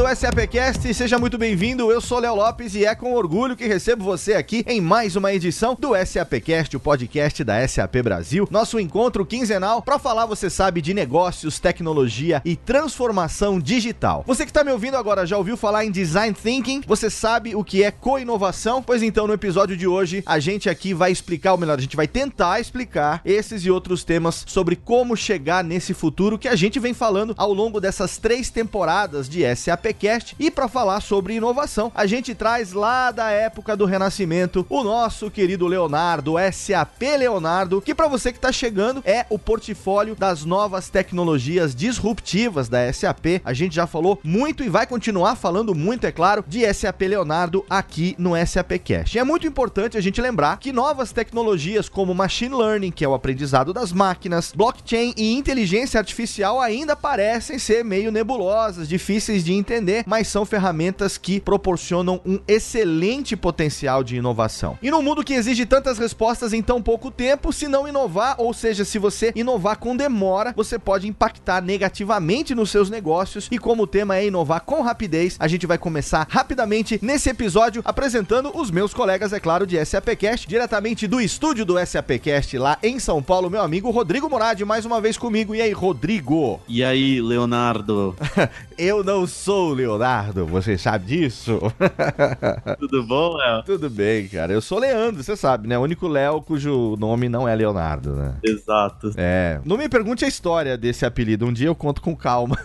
Do SAPcast, seja muito bem-vindo. Eu sou Léo Lopes e é com orgulho que recebo você aqui em mais uma edição do SAPcast, o podcast da SAP Brasil. Nosso encontro quinzenal para falar, você sabe, de negócios, tecnologia e transformação digital. Você que está me ouvindo agora já ouviu falar em design thinking? Você sabe o que é co-inovação? Pois então, no episódio de hoje, a gente aqui vai explicar, ou melhor, a gente vai tentar explicar esses e outros temas sobre como chegar nesse futuro que a gente vem falando ao longo dessas três temporadas de E para falar sobre inovação, a gente traz lá da época do Renascimento o nosso querido Leonardo, SAP Leonardo, que para você que está chegando é o portfólio das novas tecnologias disruptivas da SAP. A gente já falou muito e vai continuar falando muito, é claro, de SAP Leonardo aqui no SAPcast. E é muito importante a gente lembrar que novas tecnologias como machine learning, que é o aprendizado das máquinas, blockchain e inteligência artificial ainda parecem ser meio nebulosas, difíceis de entender, mas são ferramentas que proporcionam um excelente potencial de inovação. E no mundo que exige tantas respostas em tão pouco tempo, se não inovar, ou seja, se você inovar com demora, você pode impactar negativamente nos seus negócios. E como o tema é inovar com rapidez, a gente vai começar rapidamente nesse episódio apresentando os meus colegas, é claro, de SAPcast, diretamente do estúdio do SAPcast lá em São Paulo, meu amigo Rodrigo Moradi, mais uma vez comigo. E aí, Rodrigo? E aí, Leonardo? Eu não sou Leonardo, você sabe disso? Tudo bom, Léo? Tudo bem, cara. Eu sou Leandro, você sabe, né? O único Léo cujo nome não é Leonardo, né? Exato. É. Não me pergunte a história desse apelido, um dia eu conto com calma.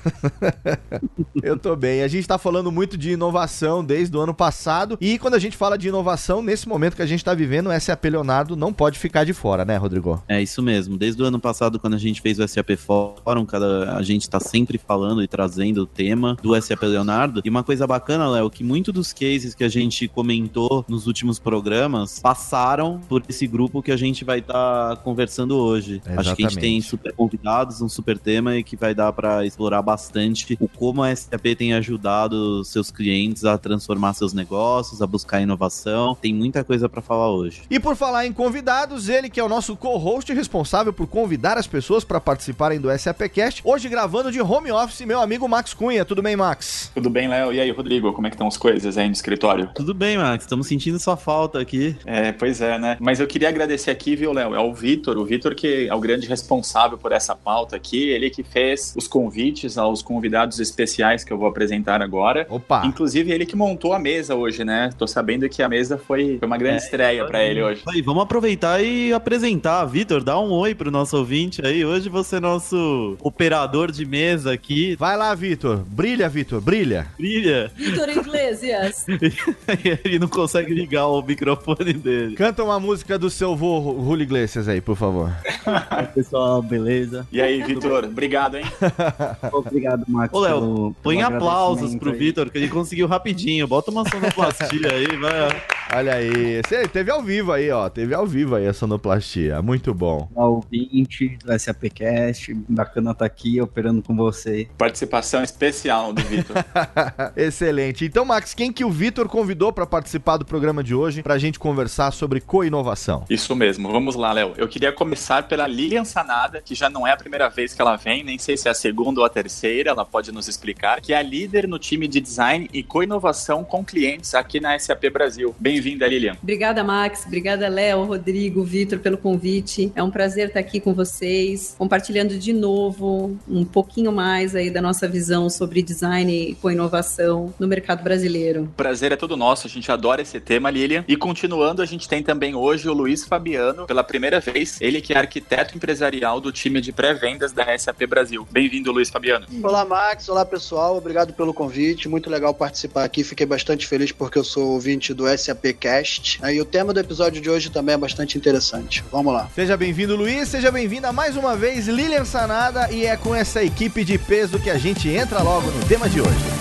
eu tô bem. A gente tá falando muito de inovação desde o ano passado e quando a gente fala de inovação, nesse momento que a gente tá vivendo, o SAP Leonardo não pode ficar de fora, né, Rodrigo? É isso mesmo. Desde o ano passado, quando a gente fez o SAP Fórum, cada, a gente tá sempre falando e trazendo o tema do SAP Leonardo. E uma coisa bacana, Léo, que muitos dos cases que a gente comentou nos últimos programas passaram por esse grupo que a gente vai estar tá conversando hoje. Exatamente. Acho que a gente tem super convidados, um super tema e que vai dar para explorar bastante o como a SAP tem ajudado seus clientes a transformar seus negócios, a buscar inovação. Tem muita coisa para falar hoje. E por falar em convidados, ele que é o nosso co-host responsável por convidar as pessoas para participarem do SAPcast, hoje gravando de home office, meu amigo Max Cunha. Tudo bem, Max? Tudo bem, Léo? E aí, Rodrigo, como é que estão as coisas aí no escritório? Tudo bem, Max. Estamos sentindo sua falta aqui. É, pois é, né? Mas eu queria agradecer aqui, viu, Léo? É o Vitor, o Vitor que é o grande responsável por essa pauta aqui, ele que fez os convites aos convidados especiais que eu vou apresentar agora. Opa! Inclusive, ele que montou a mesa hoje, né? Tô sabendo que a mesa foi, foi uma grande é, estreia para ele hoje. Aí, vamos aproveitar e apresentar. Vitor, dá um oi pro nosso ouvinte aí. Hoje você é nosso operador de mesa aqui. Vai lá, Vitor. Brilha, Vitor, brilha. Brilha. Vitor Iglesias. ele não consegue ligar o microfone dele. Canta uma música do seu vô Julio Iglesias aí, por favor. Pessoal, beleza? E aí, Vitor, obrigado, hein? Obrigado, Max. Ô, Léo, põe aplausos pro Vitor, que ele conseguiu rapidinho. Bota uma sonoplastia aí, vai. Olha aí, você teve ao vivo aí, ó. Teve ao vivo aí a sonoplastia. Muito bom. Ouvinte do SAPcast, bacana estar tá aqui operando com você. Participação especial do Vitor. Excelente. Então, Max, quem que o Vitor convidou para participar do programa de hoje pra gente conversar sobre co-inovação? Isso mesmo. Vamos lá, Léo. Eu queria começar pela Lilian Sanada, que já não é a primeira vez que ela vem, nem sei se é a segunda ou a terceira, ela pode nos explicar, que é a líder no time de design e co-inovação com clientes aqui na SAP Brasil. Bem-vinda, Lilian. Obrigada, Max. Obrigada, Léo, Rodrigo, Vitor, pelo convite. É um prazer estar aqui com vocês, compartilhando de novo um pouquinho mais aí da nossa visão sobre design e co-inovação no mercado brasileiro. Prazer é todo nosso, a gente adora esse tema, Lilian. E continuando, a gente tem também hoje o Luiz Fabiano, pela primeira vez, ele que é arquiteto empresarial do time de pré-vendas da SAP Brasil. Bem-vindo, Luiz Fabiano. Olá, Max. Olá, pessoal. Obrigado pelo convite. Muito legal participar aqui. Fiquei bastante feliz porque eu sou ouvinte do SAPcast. E o tema do episódio de hoje também é bastante interessante. Vamos lá. Seja bem-vindo, Luiz. Seja bem-vinda mais uma vez, Lilian Sanada. E é com essa equipe de peso que a gente entra logo no tema de hoje.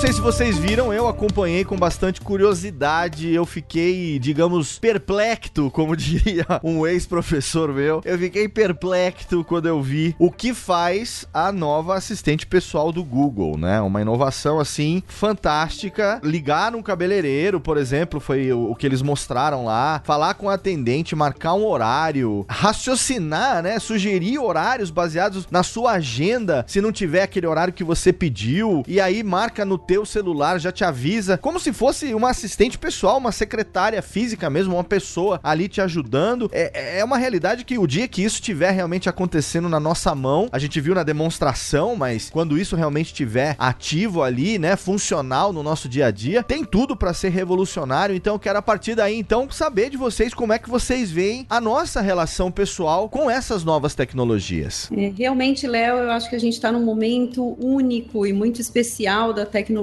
Sei se vocês viram, eu acompanhei com bastante curiosidade. Eu fiquei, digamos, perplexo, como diria um ex-professor meu. Eu fiquei perplexo quando eu vi o que faz a nova assistente pessoal do Google, né? Uma inovação assim fantástica. Ligar um cabeleireiro, por exemplo, foi o, o que eles mostraram lá. Falar com a atendente, marcar um horário, raciocinar, né? Sugerir horários baseados na sua agenda, se não tiver aquele horário que você pediu. E aí marca no teu celular, já te avisa, como se fosse uma assistente pessoal, uma secretária física mesmo, uma pessoa ali te ajudando. É, é uma realidade que o dia que isso estiver realmente acontecendo na nossa mão, a gente viu na demonstração, mas quando isso realmente estiver ativo ali, né, funcional no nosso dia a dia, tem tudo para ser revolucionário. Então eu quero a partir daí então saber de vocês como é que vocês veem a nossa relação pessoal com essas novas tecnologias. É, realmente, Léo, eu acho que a gente está num momento único e muito especial da tecnologia,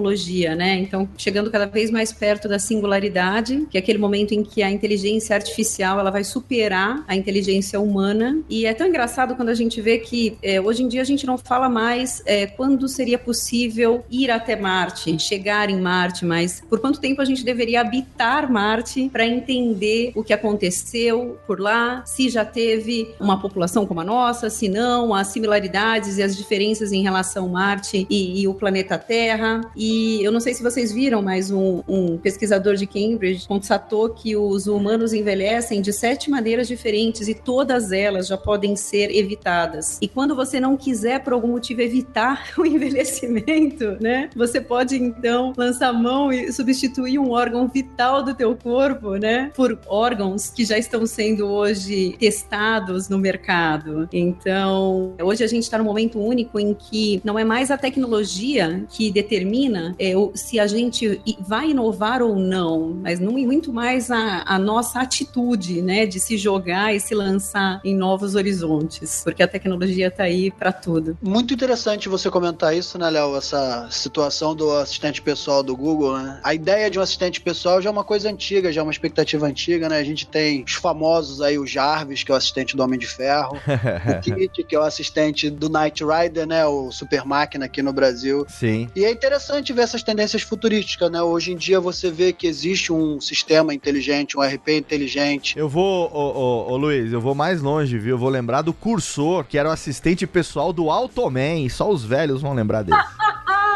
né? Então, chegando cada vez mais perto da singularidade, que é aquele momento em que a inteligência artificial ela vai superar a inteligência humana. E é tão engraçado quando a gente vê que é, hoje em dia a gente não fala mais é, quando seria possível ir até Marte, chegar em Marte, mas por quanto tempo a gente deveria habitar Marte para entender o que aconteceu por lá, se já teve uma população como a nossa, se não, as similaridades e as diferenças em relação a Marte e, e o planeta Terra. E eu não sei se vocês viram, mas um, um pesquisador de Cambridge constatou que os humanos envelhecem de sete maneiras diferentes e todas elas já podem ser evitadas. E quando você não quiser, por algum motivo, evitar o envelhecimento, né? Você pode então lançar mão e substituir um órgão vital do teu corpo, né? Por órgãos que já estão sendo hoje testados no mercado. Então, hoje a gente está num momento único em que não é mais a tecnologia que determina é, se a gente vai inovar ou não, mas não muito mais a, a nossa atitude, né, de se jogar e se lançar em novos horizontes, porque a tecnologia está aí para tudo. Muito interessante você comentar isso, né, Léo? Essa situação do assistente pessoal do Google, né? A ideia de um assistente pessoal já é uma coisa antiga, já é uma expectativa antiga, né? A gente tem os famosos aí, o Jarvis, que é o assistente do Homem de Ferro, o Kit, que é o assistente do Knight Rider, né? O Super Máquina aqui no Brasil. Sim. E é interessante ver essas tendências futurísticas, né? Hoje em dia você vê que existe um sistema inteligente, um RP inteligente. Eu vou, ô, ô, ô, Luiz, eu vou mais longe, viu? Eu vou lembrar do cursor, que era o assistente pessoal do Automan. Só os velhos vão lembrar dele.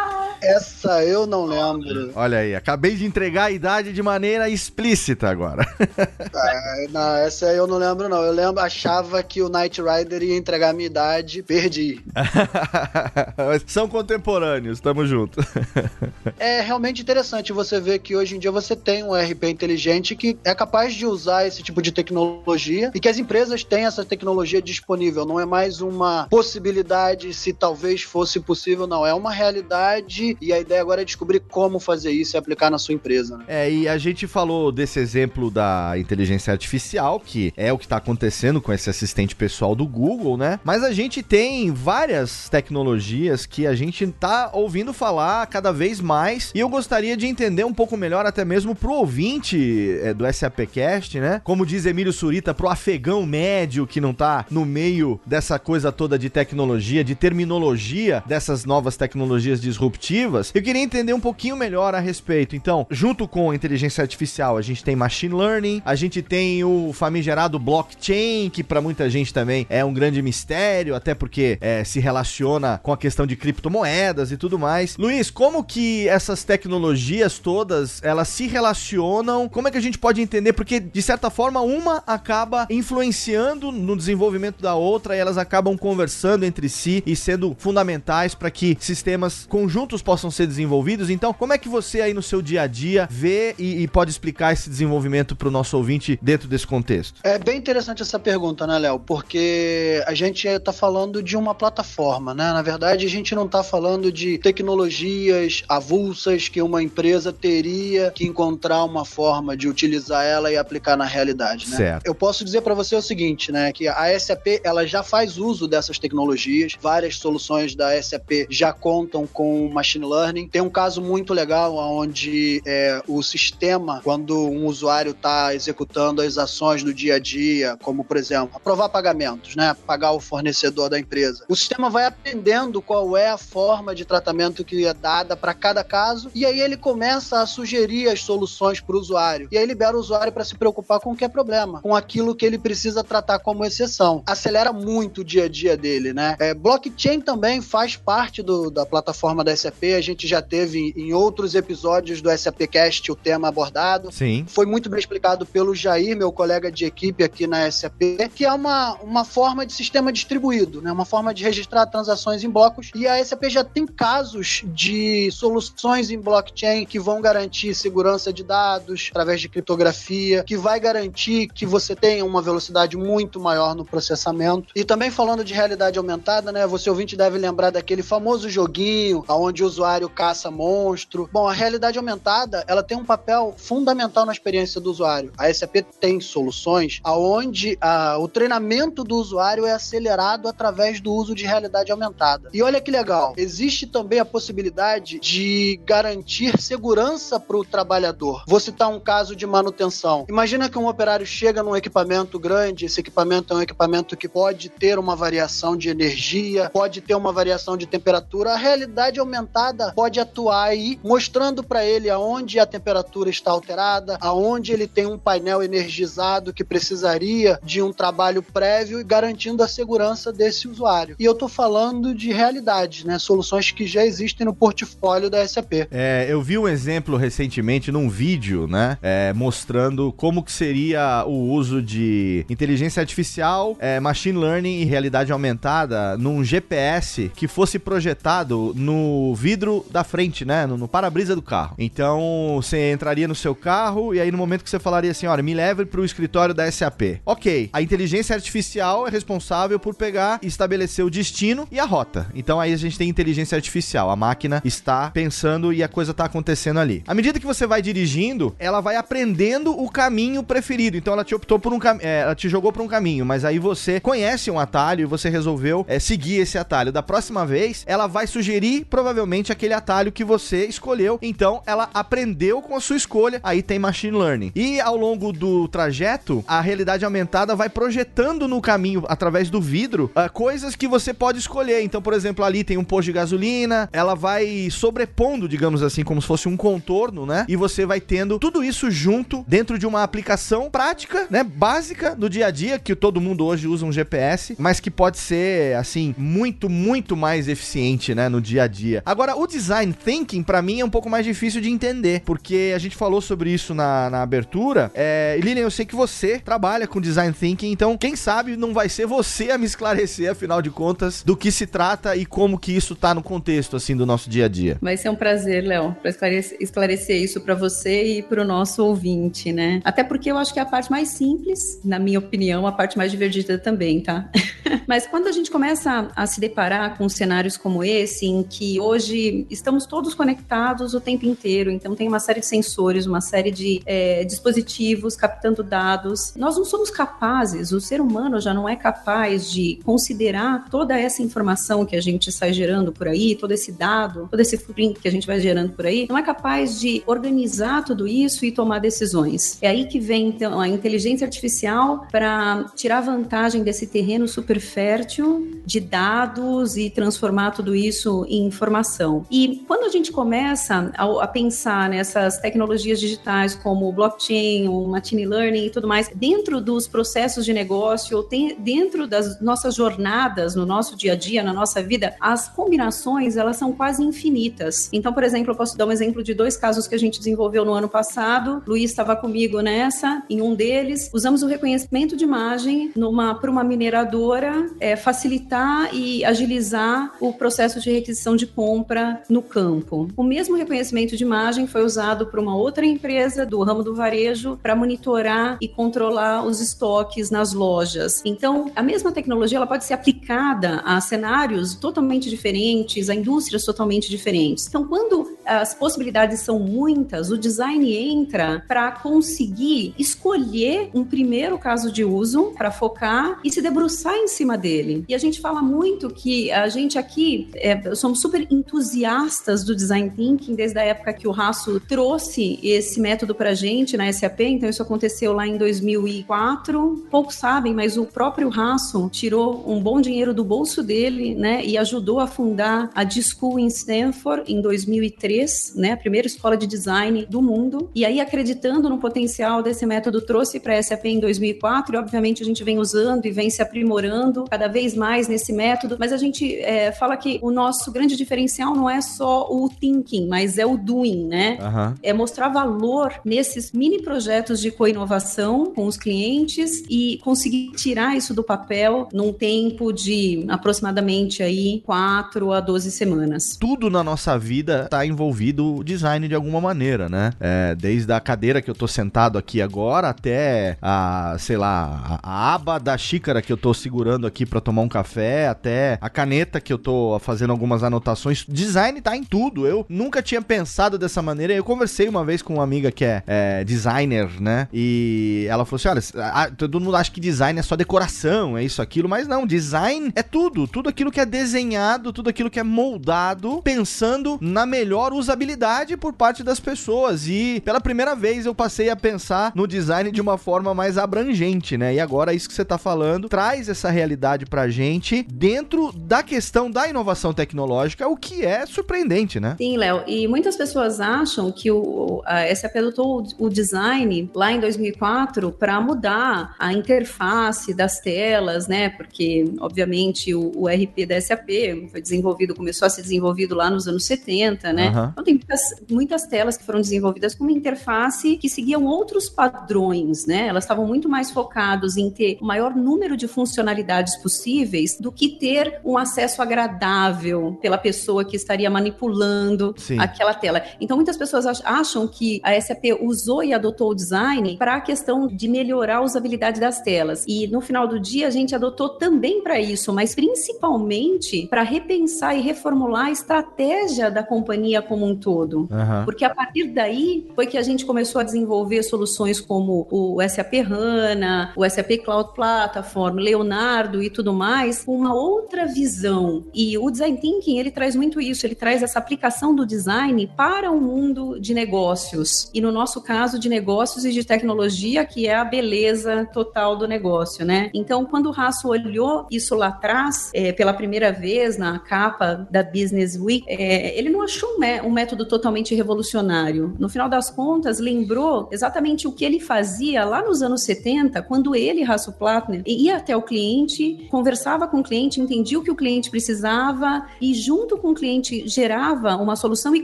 Essa eu não lembro. Olha aí, acabei de entregar a idade de maneira explícita agora. É, não, essa eu não lembro, não. Eu lembro, achava que o Knight Rider ia entregar a minha idade, perdi. São contemporâneos, tamo junto. é realmente interessante você ver que hoje em dia você tem um RP inteligente que é capaz de usar esse tipo de tecnologia e que as empresas têm essa tecnologia disponível. Não é mais uma possibilidade se talvez fosse possível, não. É uma realidade e a ideia agora é descobrir como fazer isso e aplicar na sua empresa. Né? É, e a gente falou desse exemplo da inteligência artificial, que é o que está acontecendo com esse assistente pessoal do Google, né? Mas a gente tem várias tecnologias que a gente tá ouvindo falar cada vez mais e eu gostaria de entender um pouco melhor, até mesmo pro ouvinte é, do SAPcast, né? Como diz Emílio Surita, pro afegão médio que não tá no meio dessa coisa toda de tecnologia, de terminologia dessas novas tecnologias disruptivas, eu queria entender um pouquinho melhor a respeito. Então, junto com a inteligência artificial, a gente tem machine learning, a gente tem o famigerado blockchain, que para muita gente também é um grande mistério, até porque é, se relaciona com a questão de criptomoedas e tudo mais. Luiz, como que essas tecnologias todas, elas se relacionam? Como é que a gente pode entender? Porque, de certa forma, uma acaba influenciando no desenvolvimento da outra e elas acabam conversando entre si e sendo fundamentais para que sistemas conjuntos possam ser desenvolvidos. Então, como é que você aí no seu dia a dia vê e, e pode explicar esse desenvolvimento para o nosso ouvinte dentro desse contexto? É bem interessante essa pergunta, né, Léo? Porque a gente está falando de uma plataforma, né? Na verdade, a gente não está falando de tecnologias avulsas que uma empresa teria que encontrar uma forma de utilizar ela e aplicar na realidade, né? Certo. Eu posso dizer para você o seguinte, né, que a SAP ela já faz uso dessas tecnologias, várias soluções da SAP já contam com machine machine learning. Tem um caso muito legal onde é, o sistema, quando um usuário está executando as ações do dia a dia, como por exemplo, aprovar pagamentos, né? Pagar o fornecedor da empresa. O sistema vai aprendendo qual é a forma de tratamento que é dada para cada caso e aí ele começa a sugerir as soluções para o usuário. E aí libera o usuário para se preocupar com o que é problema, com aquilo que ele precisa tratar como exceção. Acelera muito o dia a dia dele, né? É, blockchain também faz parte do, da plataforma da SAP. A gente já teve em outros episódios do SAPcast o tema abordado. Sim. Foi muito bem explicado pelo Jair, meu colega de equipe aqui na SAP, que é uma, uma forma de sistema distribuído, né? Uma forma de registrar transações em blocos. E a SAP já tem casos de soluções em blockchain que vão garantir segurança de dados através de criptografia, que vai garantir que você tenha uma velocidade muito maior no processamento. E também falando de realidade aumentada, né? Você ouvinte deve lembrar daquele famoso joguinho onde o usuário caça monstro. Bom, a realidade aumentada, ela tem um papel fundamental na experiência do usuário. A SAP tem soluções aonde a, o treinamento do usuário é acelerado através do uso de realidade aumentada. E olha que legal, existe também a possibilidade de garantir segurança para o trabalhador. Vou citar um caso de manutenção. Imagina que um operário chega num equipamento grande, esse equipamento é um equipamento que pode ter uma variação de energia, pode ter uma variação de temperatura. A realidade aumentada pode atuar aí, mostrando para ele aonde a temperatura está alterada, aonde ele tem um painel energizado que precisaria de um trabalho prévio e garantindo a segurança desse usuário. E eu estou falando de realidade, né? Soluções que já existem no portfólio da SAP. É, eu vi um exemplo recentemente num vídeo, né? É, mostrando como que seria o uso de inteligência artificial, é, machine learning e realidade aumentada num GPS que fosse projetado no vidro da frente, né? No, no para-brisa do carro. Então, você entraria no seu carro e aí no momento que você falaria assim, olha, me leve para o escritório da SAP. Ok, a inteligência artificial é responsável por pegar e estabelecer o destino e a rota. Então aí a gente tem inteligência artificial. A máquina está pensando e a coisa está acontecendo ali. À medida que você vai dirigindo, ela vai aprendendo o caminho preferido. Então ela te optou por um caminho, é, ela te jogou por um caminho, mas aí você conhece um atalho e você resolveu é, seguir esse atalho. Da próxima vez, ela vai sugerir provavelmente aquele atalho que você escolheu. Então ela aprendeu com a sua escolha. Aí tem machine learning. E ao longo do trajeto, a realidade aumentada vai projetando no caminho através do vidro uh, coisas que você pode escolher. Então, por exemplo, ali tem um posto de gasolina, ela vai sobrepondo, digamos assim, como se fosse um contorno, né? E você vai tendo tudo isso junto dentro de uma aplicação prática, né? Básica do dia a dia, que todo mundo hoje usa um GPS, mas que pode ser, assim, muito, muito mais eficiente, né? No dia a dia. Agora, o design thinking, para mim, é um pouco mais difícil de entender, porque a gente falou sobre isso na, na abertura. É, Lilian, eu sei que você trabalha com design thinking, então, quem sabe não vai ser você a me esclarecer, afinal de contas, do que se trata e como que isso tá no contexto, assim, do nosso dia a dia. Vai ser um prazer, Léo, para esclarecer, esclarecer isso para você e para o nosso ouvinte, né? Até porque eu acho que é a parte mais simples, na minha opinião, a parte mais divertida também, tá? Mas quando a gente começa a se deparar com cenários como esse, em que hoje estamos todos conectados o tempo inteiro, então tem uma série de sensores, uma série de é, dispositivos captando dados, nós não somos capazes, o ser humano já não é capaz de considerar toda essa informação que a gente sai gerando por aí, todo esse dado, todo esse footprint que a gente vai gerando por aí, não é capaz de organizar tudo isso e tomar decisões. É aí que vem então a inteligência artificial para tirar vantagem desse terreno super fértil de dados e transformar tudo isso em informação. E quando a gente começa a, a pensar nessas tecnologias digitais como o blockchain, o machine learning e tudo mais, dentro dos processos de negócio, ou tem, dentro das nossas jornadas, no nosso dia a dia, na nossa vida, as combinações elas são quase infinitas. Então, por exemplo, eu posso dar um exemplo de dois casos que a gente desenvolveu no ano passado. Luiz estava comigo nessa, em um deles, usamos o reconhecimento de imagem para uma mineradora é, facilitar e agilizar o processo de requisição de compra no campo. O mesmo reconhecimento de imagem foi usado para uma outra empresa do ramo do varejo para monitorar e controlar os estoques nas lojas. Então, a mesma tecnologia ela pode ser aplicada a cenários totalmente diferentes, a indústrias totalmente diferentes. Então, quando as possibilidades são muitas, o design entra para conseguir escolher um primeiro caso de uso para focar e se debruçar em cima dele. E a gente fala muito que a gente aqui é, somos super entusiastas do design thinking desde a época que o Raço trouxe esse método para gente na SAP. Então isso aconteceu lá em 2004. Poucos sabem, mas o próprio Raço tirou um bom dinheiro do bolso dele, né, e ajudou a fundar a D-School em Stanford em 2003, né, a primeira escola de design do mundo. E aí acreditando no potencial desse método trouxe para a SAP em 2004 e obviamente a gente vem usando e vem se aprimorando cada vez mais nesse método. Mas a gente é, fala que o nosso grande diferencial não é só o thinking, mas é o doing, né? Uhum. É mostrar valor nesses mini projetos de co-inovação com os clientes e conseguir tirar isso do papel num tempo de aproximadamente aí 4 a 12 semanas. Tudo na nossa vida está envolvido o design de alguma maneira, né? É, desde a cadeira que eu tô sentado aqui agora até a, sei lá, a, a aba da xícara que eu tô segurando aqui para tomar um café, até a caneta que eu tô fazendo algumas anotações. Design tá em tudo. Eu nunca tinha pensado dessa maneira. Eu conversei uma vez com uma amiga que é, é designer, né? E ela falou assim: olha, todo mundo acha que design é só decoração, é isso, aquilo, mas não, design é tudo. Tudo aquilo que é desenhado, tudo aquilo que é moldado, pensando na melhor usabilidade por parte das pessoas. E pela primeira vez eu passei a pensar no design de uma forma mais abrangente, né? E agora isso que você tá falando traz essa realidade pra gente dentro da questão da inovação tecnológica, o que é surpreendente, né? Sim, Léo. E muitas pessoas acham que o, a SAP adotou o, o design lá em 2004 para mudar a interface das telas, né? Porque, obviamente, o, o, RP da SAP foi desenvolvido, começou a ser desenvolvido lá nos anos 70, né? Uhum. Então tem muitas, muitas telas que foram desenvolvidas com uma interface que seguiam outros padrões, né? Elas estavam muito mais focadas em ter o maior número de funcionalidades possíveis do que ter um acesso agradável pela pessoa que estaria manipulando Sim. aquela tela. Então muitas pessoas acham que a SAP usou e adotou o design para a questão de melhorar a usabilidade das telas. E no final do dia a gente adotou também para isso, mas principalmente para repensar e reformular a estratégia da companhia como um todo. Uhum. Porque a partir daí foi que a gente começou a desenvolver soluções como o SAP HANA, o SAP Cloud Platform, Leonardo e tudo mais, com uma outra visão. E o Design Thinking, ele traz muito isso, ele traz essa aplicação do design para o mundo de negócios. E no nosso caso, de negócios e de tecnologia, que é a beleza total do negócio, né? Então, quando o Raço olhou isso lá atrás, é, pela primeira vez na capa da Business Week, é, ele não achou um, um método totalmente revolucionário. No final das contas, lembrou exatamente o que ele fazia lá nos anos 70, quando ele, Raço Plattner, ia até o cliente, conversava com o cliente, entendia o que o cliente precisava e, junto com o cliente, gerava uma solução e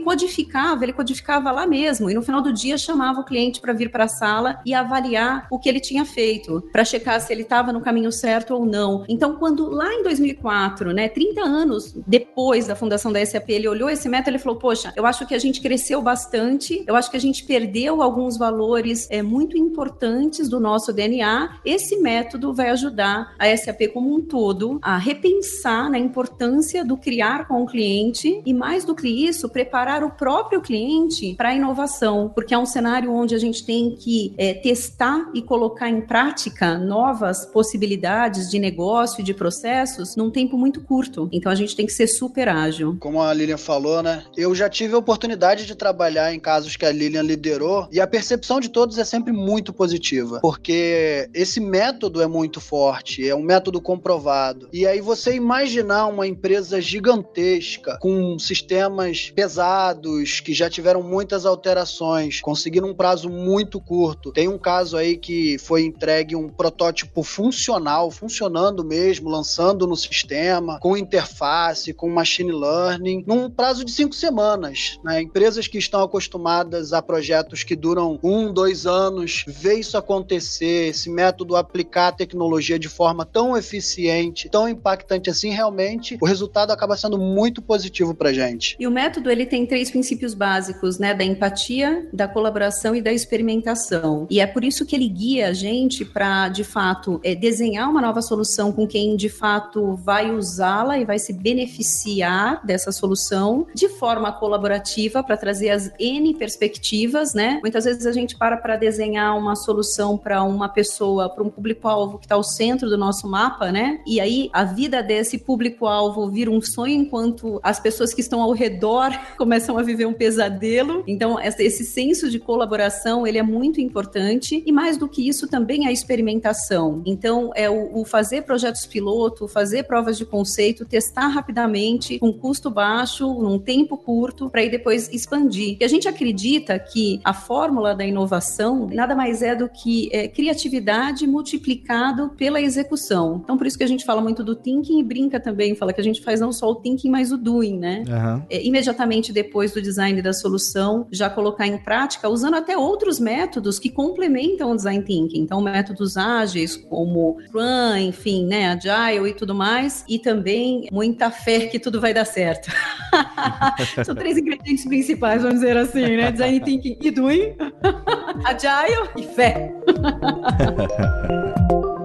codificava. Ele codificava lá mesmo e, no final do dia, chamava o cliente para vir para a sala e avaliar o que ele tinha feito, para checar se ele estava no caminho certo ou não. Então, quando lá em 2004, né, 30 anos depois da fundação da SAP, ele olhou esse método e falou: Poxa, eu acho que a gente cresceu bastante, eu acho que a gente perdeu alguns valores é, muito importantes do nosso DNA. Esse método vai ajudar a SAP como um todo a repensar na importância do criar com o cliente e, mais do que isso, preparar o próprio cliente para a inovação, porque é um cenário onde a gente tem que é, testar e colocar em prática novas possibilidades de negócio e de processos num tempo muito curto. Então a gente tem que ser super ágil. Como a Lilian falou, né? Eu já tive a oportunidade de trabalhar em casos que a Lilian liderou e a percepção de todos é sempre muito positiva, porque esse método é muito forte, é um método comprovado. E aí você imaginar uma empresa gigantesca com sistemas pesados que já tiveram muitas alterações, conseguir num prazo muito curto. Tem um caso aí que foi entregue um protótipo funcional, funcionando mesmo, lançando no sistema, com interface, com machine learning, num prazo de cinco semanas. Né? Empresas que estão acostumadas a projetos que duram um, dois anos, ver isso acontecer, esse método aplicar a tecnologia de forma tão eficiente, tão impactante assim, realmente o resultado acaba sendo muito positivo para gente. E o método ele tem três princípios básicos, né, da empatia, da colaboração e da experimentação. E é por isso que ele guia a gente para, de fato, é, desenhar uma nova solução com quem de fato vai usá-la e vai se beneficiar dessa solução de forma colaborativa colaborativa para trazer as N perspectivas, né? Muitas vezes a gente para para desenhar uma solução para uma pessoa, para um público-alvo que está ao centro do nosso mapa, né? E aí a vida desse público-alvo vira um sonho enquanto as pessoas que estão ao redor começam a viver um pesadelo. Então, esse senso de colaboração, ele é muito importante e mais do que isso também a experimentação. Então, é o, o fazer projetos piloto, fazer provas de conceito, testar rapidamente, com custo baixo, num tempo curto, para ir depois expandir. E a gente acredita que a fórmula da inovação nada mais é do que é, criatividade multiplicado pela execução. Então, por isso que a gente fala muito do thinking e brinca também, fala que a gente faz não só o thinking, mas o doing, né? Uhum. É, imediatamente depois do design da solução, já colocar em prática, usando até outros métodos que complementam o design thinking. Então, métodos ágeis, como Scrum, enfim, né, Agile e tudo mais, e também muita fé que tudo vai dar certo. São três ingredientes principais, vamos dizer assim, né? Design thinking e doing, Agile e fé.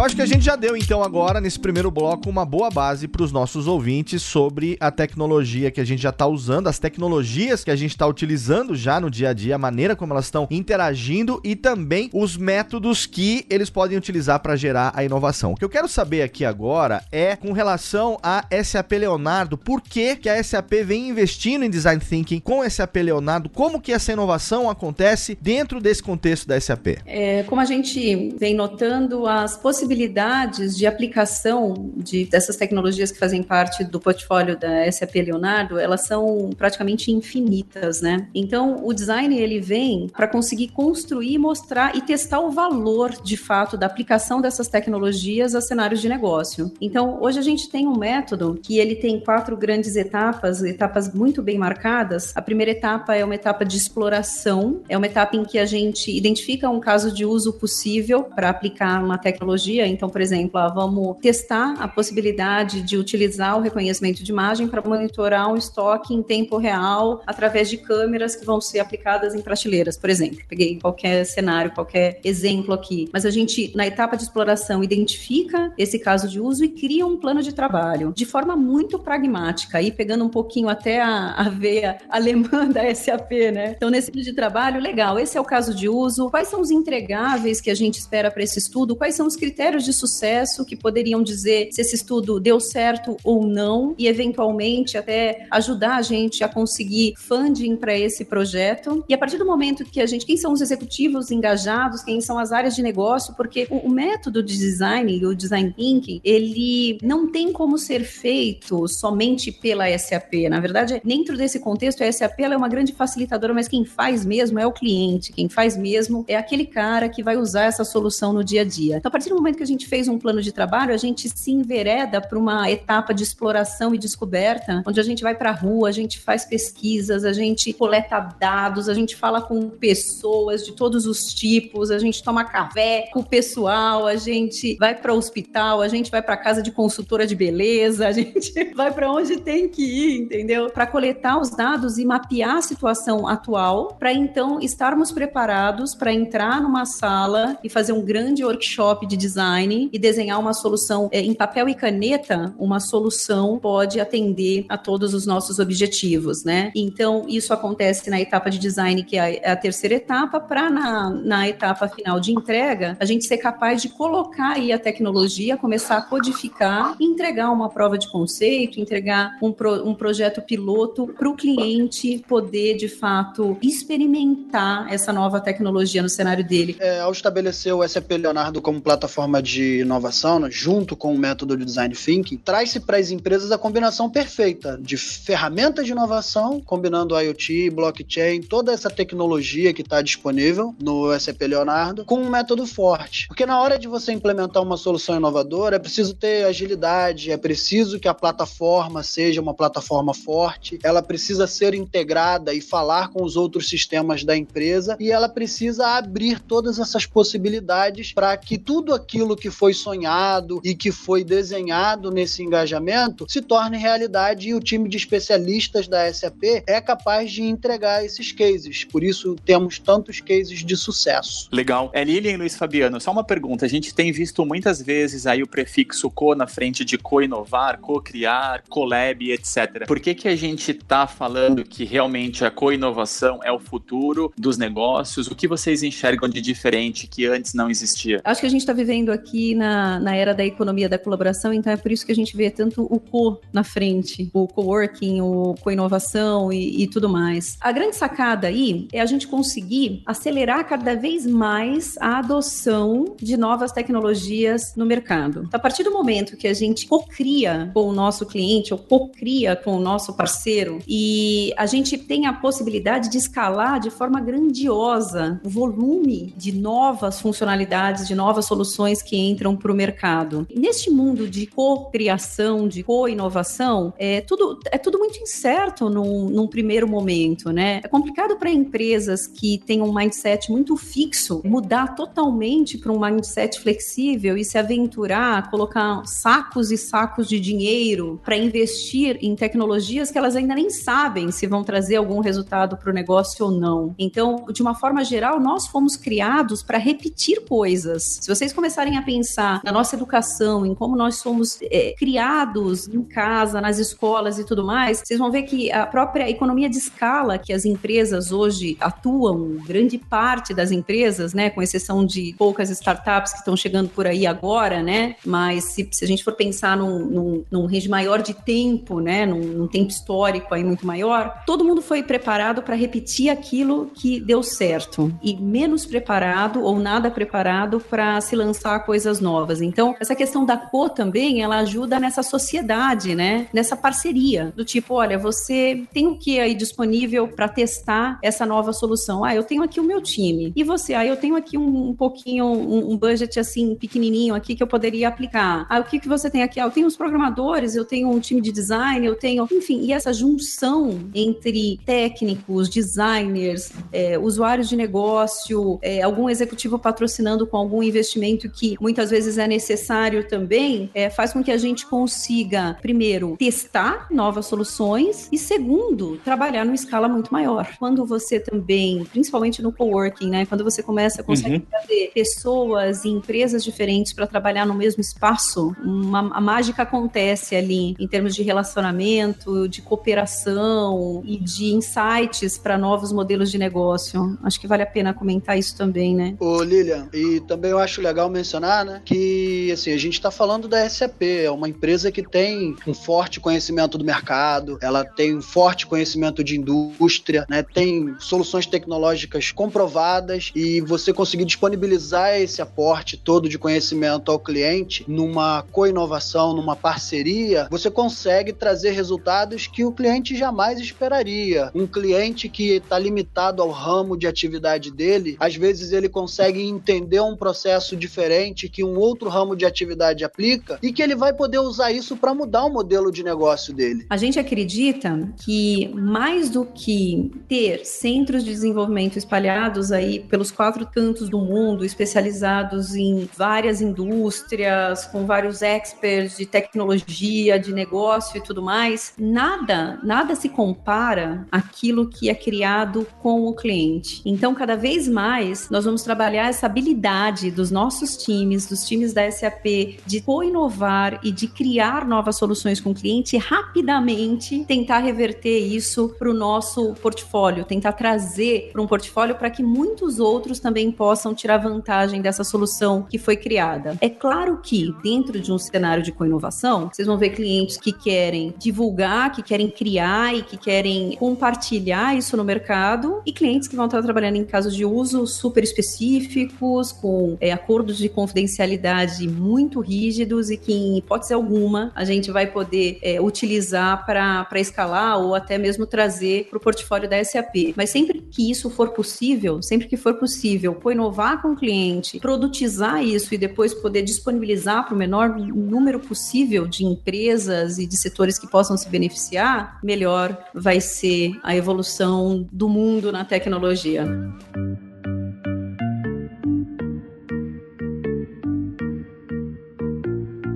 Eu acho que a gente já deu então agora nesse primeiro bloco uma boa base para os nossos ouvintes sobre a tecnologia que a gente já está usando, as tecnologias que a gente está utilizando já no dia a dia, a maneira como elas estão interagindo e também os métodos que eles podem utilizar para gerar a inovação. O que eu quero saber aqui agora é com relação a SAP Leonardo, por que, que a SAP vem investindo em design thinking com SAP Leonardo, como que essa inovação acontece dentro desse contexto da SAP? É, como a gente vem notando as possibilidades possibilidades de aplicação de, dessas tecnologias que fazem parte do portfólio da SAP Leonardo, elas são praticamente infinitas, né? Então, o design ele vem para conseguir construir, mostrar e testar o valor de fato da aplicação dessas tecnologias a cenários de negócio. Então, hoje a gente tem um método que ele tem quatro grandes etapas, etapas muito bem marcadas. A primeira etapa é uma etapa de exploração, é uma etapa em que a gente identifica um caso de uso possível para aplicar uma tecnologia dia. Então, por exemplo, ah, vamos testar a possibilidade de utilizar o reconhecimento de imagem para monitorar um estoque em tempo real através de câmeras que vão ser aplicadas em prateleiras, por exemplo. Peguei qualquer cenário, qualquer exemplo aqui. Mas a gente, na etapa de exploração, identifica esse caso de uso e cria um plano de trabalho de forma muito pragmática, aí pegando um pouquinho até a, a veia alemã da SAP, né? Então, nesse plano de trabalho, legal, esse é o caso de uso. Quais são os entregáveis que a gente espera para esse estudo? Quais são os critérios critérios de sucesso que poderiam dizer se esse estudo deu certo ou não e eventualmente até ajudar a gente a conseguir funding para esse projeto. E a partir do momento que a gente, quem são os executivos engajados, quem são as áreas de negócio, porque o, método de design, o design thinking, ele não tem como ser feito somente pela SAP. Na verdade, dentro desse contexto, a SAP é uma grande facilitadora, mas quem faz mesmo é o cliente, quem faz mesmo é aquele cara que vai usar essa solução no dia a dia. Então, a partir do momento que a gente fez um plano de trabalho, a gente se envereda para uma etapa de exploração e descoberta, onde a gente vai para a rua, a gente faz pesquisas, a gente coleta dados, a gente fala com pessoas de todos os tipos, a gente toma café com o pessoal, a gente vai para o hospital, a gente vai para casa de consultora de beleza, a gente vai para onde tem que ir, entendeu? Para coletar os dados e mapear a situação atual, para então estarmos preparados para entrar numa sala e fazer um grande workshop de design design e desenhar uma solução é, em papel e caneta, uma solução pode atender a todos os nossos objetivos, né? Então, isso acontece na etapa de design, que é a, é terceira etapa, para na, na etapa final de entrega, a gente ser capaz de colocar aí a tecnologia, começar a codificar, entregar uma prova de conceito, entregar um, pro, um projeto piloto para o cliente poder, de fato, experimentar essa nova tecnologia no cenário dele. É, ao estabelecer o SAP Leonardo como plataforma de inovação, né, junto com o método de design thinking, traz-se para as empresas a combinação perfeita de ferramentas de inovação, combinando IoT, blockchain, toda essa tecnologia que está disponível no SAP Leonardo, com um método forte. Porque na hora de você implementar uma solução inovadora, é preciso ter agilidade, é preciso que a plataforma seja uma plataforma forte, ela precisa ser integrada e falar com os outros sistemas da empresa e ela precisa abrir todas essas possibilidades para que tudo aquilo que foi sonhado e que foi desenhado nesse engajamento se torne realidade e o time de especialistas da SAP é capaz de entregar esses cases. Por isso temos tantos cases de sucesso. Legal. É Lilian e Luiz Fabiano, só uma pergunta. A gente tem visto muitas vezes aí o prefixo co na frente de co-inovar, co-criar, collab, etc. Por que que a gente está falando que realmente a co-inovação é o futuro dos negócios? O que vocês enxergam de diferente que antes não existia? Acho que a gente está vivendo aqui na, na era da economia da colaboração, então é por isso que a gente vê tanto o co na frente, o coworking, o co-inovação e, e tudo mais. A grande sacada aí é a gente conseguir acelerar cada vez mais a adoção de novas tecnologias no mercado. Então, a partir do momento que a gente co-cria com o nosso cliente ou co-cria com o nosso parceiro e a gente tem a possibilidade de escalar de forma grandiosa o volume de novas funcionalidades, de novas soluções que entram para o mercado. Neste mundo de co-criação, de co-inovação, é tudo, é tudo muito incerto num, num primeiro momento, né? É complicado para empresas que têm um mindset muito fixo mudar totalmente para um mindset flexível e se aventurar colocar sacos e sacos de dinheiro para investir em tecnologias que elas ainda nem sabem se vão trazer algum resultado para o negócio ou não. Então, de uma forma geral, nós fomos criados para repetir coisas. Se vocês começarem a pensar na nossa educação, em como nós somos é, criados em casa, nas escolas e tudo mais, vocês vão ver que a própria economia de escala que as empresas hoje atuam, grande parte das empresas, né, com exceção de poucas startups que estão chegando por aí agora, né, mas se, se a gente for pensar num, num, num range maior de tempo, né, num, num tempo histórico aí muito maior, todo mundo foi preparado para repetir aquilo que deu certo. E menos preparado ou nada preparado para se lançar coisas novas. Então, essa questão da cor também, ela ajuda nessa sociedade, né, nessa parceria do tipo, olha, você tem o que aí disponível para testar essa nova solução? Ah, eu tenho aqui o meu time. E você? Ah, eu tenho aqui um, um pouquinho, um, um, budget assim, pequenininho aqui que eu poderia aplicar. Ah, o que, que você tem aqui? Ah, eu tenho os programadores, eu tenho um time de design, eu tenho... Enfim, e essa junção entre técnicos, designers, é, usuários de negócio, é, algum executivo patrocinando com algum investimento que muitas vezes é necessário também, é, faz com que a gente consiga, primeiro, testar novas soluções e, segundo, trabalhar numa escala muito maior. Quando você também, principalmente no coworking, né, quando você começa a conseguir uhum. trazer pessoas e empresas diferentes para trabalhar no mesmo espaço, uma, a mágica acontece ali em termos de relacionamento, de cooperação e de insights para novos modelos de negócio. Acho que vale a pena comentar isso também, né? Ô, Lilian, e também eu acho legal mencionar, né, que assim, a gente está falando da SAP, é uma empresa que tem um forte conhecimento do mercado, ela tem um forte conhecimento de indústria, né, tem soluções tecnológicas comprovadas e você conseguir disponibilizar esse aporte todo de conhecimento ao cliente numa co-inovação, numa parceria, você consegue trazer resultados que o cliente jamais esperaria. Um cliente que está limitado ao ramo de atividade dele, às vezes ele consegue entender um processo diferente que um outro ramo de atividade aplica e que ele vai poder usar isso para mudar o modelo de negócio dele. A gente acredita que mais do que ter centros de desenvolvimento espalhados aí pelos quatro cantos do mundo, especializados em várias indústrias, com vários experts de tecnologia, de negócio e tudo mais, nada, nada se compara àquilo que é criado com o cliente. Então, cada vez mais, nós vamos trabalhar essa habilidade dos nossos times, dos times da SAP, de co-inovar e de criar novas soluções com o cliente rapidamente tentar reverter isso para o nosso portfólio, tentar trazer para um portfólio para que muitos outros também possam tirar vantagem dessa solução que foi criada. É claro que dentro de um cenário de co-inovação, vocês vão ver clientes que querem divulgar, que querem criar e que querem compartilhar isso no mercado e clientes que vão estar trabalhando em casos de uso super específicos, com é, acordos de confidencialidade muito rígidos e que, em hipótese alguma, a gente vai poder é, utilizar para escalar ou até mesmo trazer para o portfólio da SAP. Mas sempre que isso for possível, sempre que for possível, co-inovar com o cliente, produtizar isso e depois poder disponibilizar para o menor número possível de empresas e de setores que possam se beneficiar, melhor vai ser a evolução do mundo na tecnologia.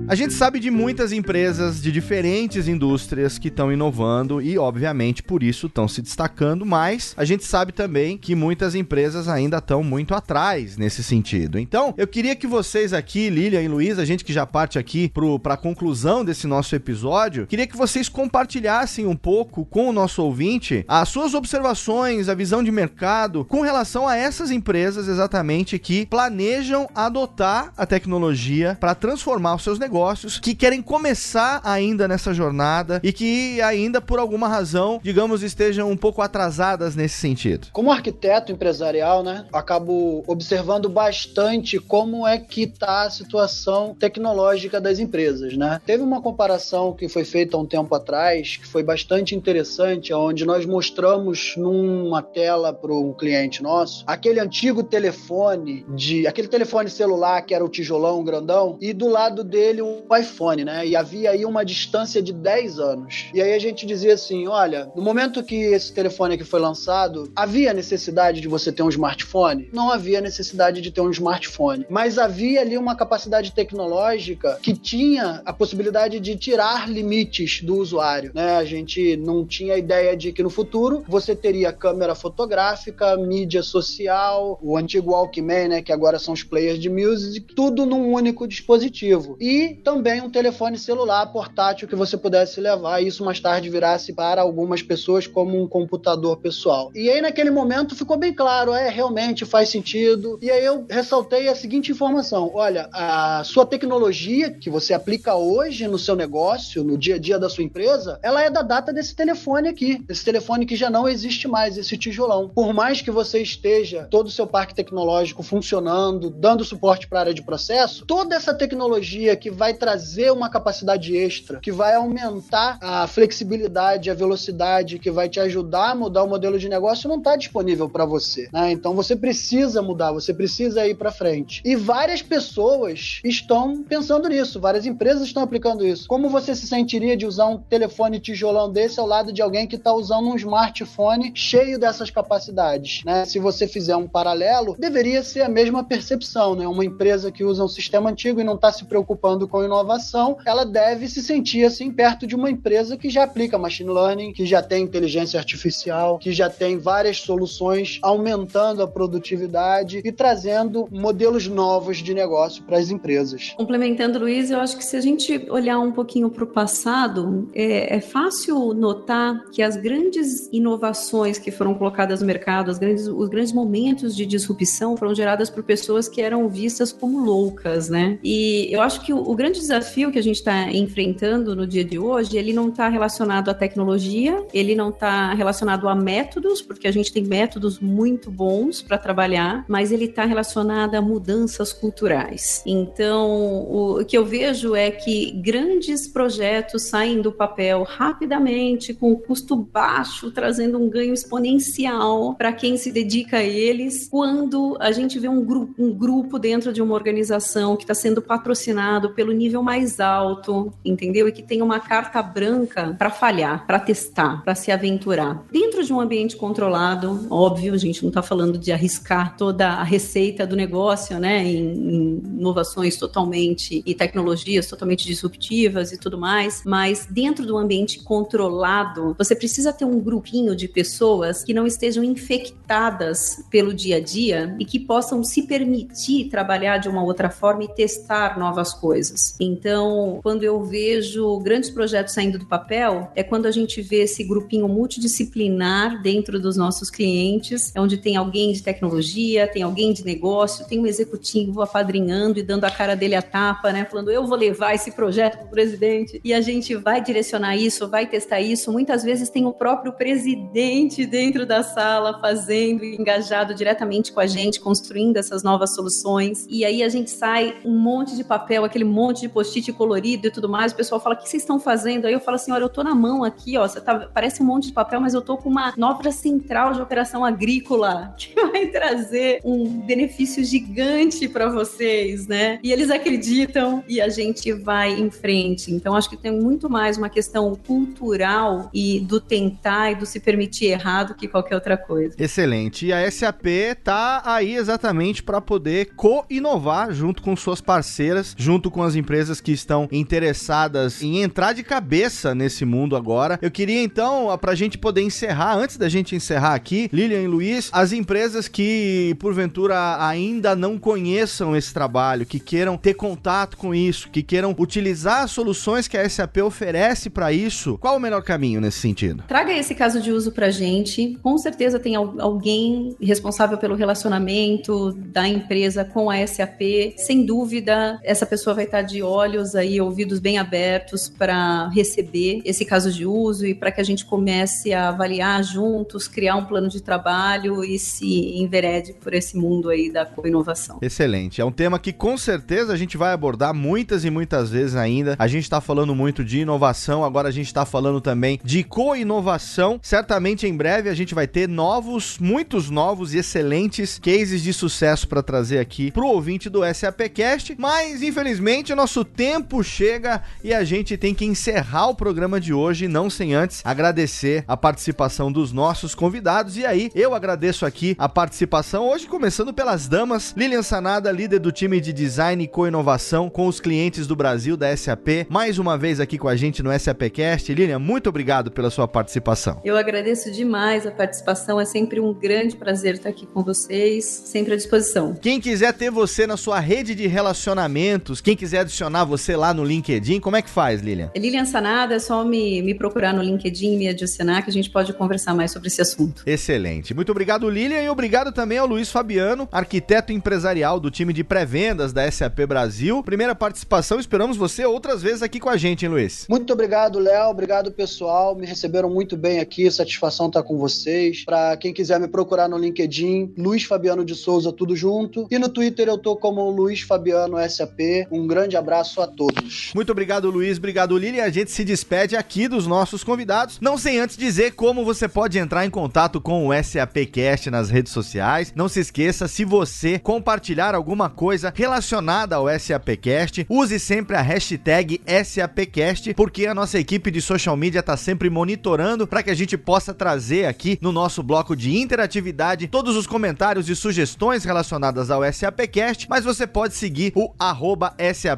A gente sabe de muitas empresas de diferentes indústrias que estão inovando e, obviamente, por isso estão se destacando, mas a gente sabe também que muitas empresas ainda estão muito atrás nesse sentido. Então, eu queria que vocês aqui, Lilian e Luiz, a gente que já parte aqui para a conclusão desse nosso episódio, queria que vocês compartilhassem um pouco com o nosso ouvinte as suas observações, a visão de mercado com relação a essas empresas exatamente que planejam adotar a tecnologia para transformar os seus negócios negócios que querem começar ainda nessa jornada e que ainda por alguma razão, digamos, estejam um pouco atrasadas nesse sentido. Como arquiteto empresarial, né, acabo observando bastante como é que está a situação tecnológica das empresas, né? Teve uma comparação que foi feita um tempo atrás, que foi bastante interessante, onde nós mostramos numa tela para um cliente nosso aquele antigo telefone de aquele telefone celular que era o tijolão grandão e do lado dele o iPhone, né? E havia aí uma distância de 10 anos. E aí a gente dizia assim: olha, no momento que esse telefone aqui foi lançado, havia necessidade de você ter um smartphone? Não havia necessidade de ter um smartphone. Mas havia ali uma capacidade tecnológica que tinha a possibilidade de tirar limites do usuário, né? A gente não tinha ideia de que no futuro você teria câmera fotográfica, mídia social, o antigo Walkman, né? Que agora são os players de music, tudo num único dispositivo. E também um telefone celular portátil que você pudesse levar e isso mais tarde virasse para algumas pessoas como um computador pessoal. E aí naquele momento ficou bem claro, é realmente faz sentido. E aí eu ressaltei a seguinte informação: olha, a sua tecnologia que você aplica hoje no seu negócio, no dia a dia da sua empresa, ela é da data desse telefone aqui, esse telefone que já não existe mais, esse tijolão. Por mais que você esteja todo o seu parque tecnológico funcionando, dando suporte para a área de processo, toda essa tecnologia que vai vai trazer uma capacidade extra, que vai aumentar a flexibilidade, a velocidade, que vai te ajudar a mudar o modelo de negócio, não está disponível para você. Né? Então você precisa mudar, você precisa ir para frente. E várias pessoas estão pensando nisso, várias empresas estão aplicando isso. Como você se sentiria de usar um telefone tijolão desse ao lado de alguém que está usando um smartphone cheio dessas capacidades? Né? Se você fizer um paralelo, deveria ser a mesma percepção, né? Uma empresa que usa um sistema antigo e não está se preocupando com com inovação, ela deve se sentir assim perto de uma empresa que já aplica machine learning, que já tem inteligência artificial, que já tem várias soluções aumentando a produtividade e trazendo modelos novos de negócio para as empresas. Complementando, Luiz, eu acho que se a gente olhar um pouquinho para o passado, é, é, fácil notar que as grandes inovações que foram colocadas no mercado, os grandes, os grandes momentos de disrupção foram geradas por pessoas que eram vistas como loucas, né? E eu acho que o, o grande desafio que a gente está enfrentando no dia de hoje, ele não está relacionado à tecnologia, ele não está relacionado a métodos, porque a gente tem métodos muito bons para trabalhar, mas ele está relacionado a mudanças culturais. Então, o que eu vejo é que grandes projetos saem do papel rapidamente, com custo baixo, trazendo um ganho exponencial para quem se dedica a eles, quando a gente vê um, gru um grupo dentro de uma organização que está sendo patrocinado pelo nível mais alto, entendeu? E que tem uma carta branca para falhar, para testar, para se aventurar. Dentro de um ambiente controlado, óbvio, a gente não está falando de arriscar toda a receita do negócio, né? Em, em inovações totalmente e tecnologias totalmente disruptivas e tudo mais, mas dentro do ambiente controlado, você precisa ter um grupinho de pessoas que não estejam infectadas pelo dia a dia e que possam se permitir trabalhar de uma outra forma e testar novas coisas. Então, quando eu vejo grandes projetos saindo do papel, é quando a gente vê esse grupinho multidisciplinar dentro dos nossos clientes, onde tem alguém de tecnologia, tem alguém de negócio, tem um executivo apadrinhando e dando a cara dele a tapa, né? Falando, eu vou levar esse projeto para o presidente e a gente vai direcionar isso, vai testar isso. Muitas vezes tem o próprio presidente dentro da sala fazendo, engajado diretamente com a gente, construindo essas novas soluções. E aí a gente sai um monte de papel, aquele monte monte de post-it colorido e tudo mais, o pessoal fala: o que vocês estão fazendo? Aí eu falo assim: olha, eu tô na mão aqui, ó. Você tá, parece um monte de papel, mas eu tô com uma nova central de operação agrícola que vai trazer um benefício gigante para vocês, né? E eles acreditam e a gente vai em frente. Então, acho que tem muito mais uma questão cultural e do tentar e do se permitir errado que qualquer outra coisa. Excelente. E a SAP tá aí exatamente para poder co-inovar junto com suas parceiras, junto com as as empresas que estão interessadas em entrar de cabeça nesse mundo agora. Eu queria então, para a gente poder encerrar, antes da gente encerrar aqui, Lilian e Luiz, as empresas que porventura ainda não conheçam esse trabalho, que queiram ter contato com isso, que queiram utilizar as soluções que a SAP oferece para isso, qual o melhor caminho nesse sentido? Traga esse caso de uso para gente. Com certeza tem alguém responsável pelo relacionamento da empresa com a SAP. Sem dúvida, essa pessoa vai estar de olhos aí, ouvidos bem abertos para receber esse caso de uso e para que a gente comece a avaliar juntos, criar um plano de trabalho e se enverede por esse mundo aí da co-inovação. Excelente. É um tema que com certeza a gente vai abordar muitas e muitas vezes ainda. A gente está falando muito de inovação, agora a gente está falando também de co-inovação. Certamente em breve a gente vai ter novos, muitos novos e excelentes cases de sucesso para trazer aqui para o ouvinte do SAPcast, mas infelizmente o nosso tempo chega e a gente tem que encerrar o programa de hoje, não sem antes agradecer a participação dos nossos convidados. E aí, eu agradeço aqui a participação hoje, começando pelas damas. Lilian Sanada, líder do time de design e co-inovação com os clientes do Brasil da SAP, mais uma vez aqui com a gente no SAPcast. Lilian, muito obrigado pela sua participação. Eu agradeço demais a participação, é sempre um grande prazer estar aqui com vocês, sempre à disposição. Quem quiser ter você na sua rede de relacionamentos, quem quiser adicionar você lá no LinkedIn, como é que faz, Lilian? Lilian Sanada, é só me, me procurar no LinkedIn, me adicionar, que a gente pode conversar mais sobre esse assunto. Excelente. Muito obrigado, Lilian, e obrigado também ao Luiz Fabiano, arquiteto empresarial do time de pré-vendas da SAP Brasil. Primeira participação, esperamos você outras vezes aqui com a gente, hein, Luiz? Muito obrigado, Léo. Obrigado, pessoal. Me receberam muito bem aqui. Satisfação estar com vocês. Para quem quiser me procurar no LinkedIn, Luiz Fabiano de Souza, tudo junto. E no Twitter eu tô como Luiz Fabiano SAP. Um grande abraço a todos. Muito obrigado, Luiz. Obrigado, Lilian. A gente se despede aqui dos nossos convidados. Não sem antes dizer como você pode entrar em contato com o SAPcast nas redes sociais. Não se esqueça, se você compartilhar alguma coisa relacionada ao SAPcast, use sempre a hashtag SAPcast, porque a nossa equipe de social media está sempre monitorando para que a gente possa trazer aqui no nosso bloco de interatividade todos os comentários e sugestões relacionadas ao SAPcast, mas você pode seguir o arroba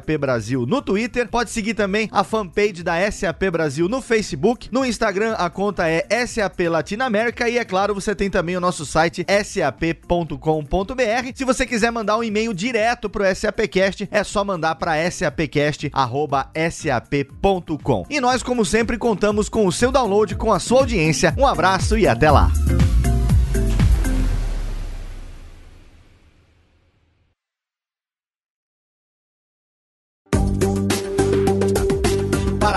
SAP Brasil no Twitter, pode seguir também a fanpage da SAP Brasil no Facebook, no Instagram a conta é SAP Latinoamérica e é claro, você tem também o nosso site sap.com.br. Se você quiser mandar um e-mail direto pro SAPcast, é só mandar para sapcast@sap.com. E nós, como sempre, contamos com o seu download, com a sua audiência. Um abraço e até lá.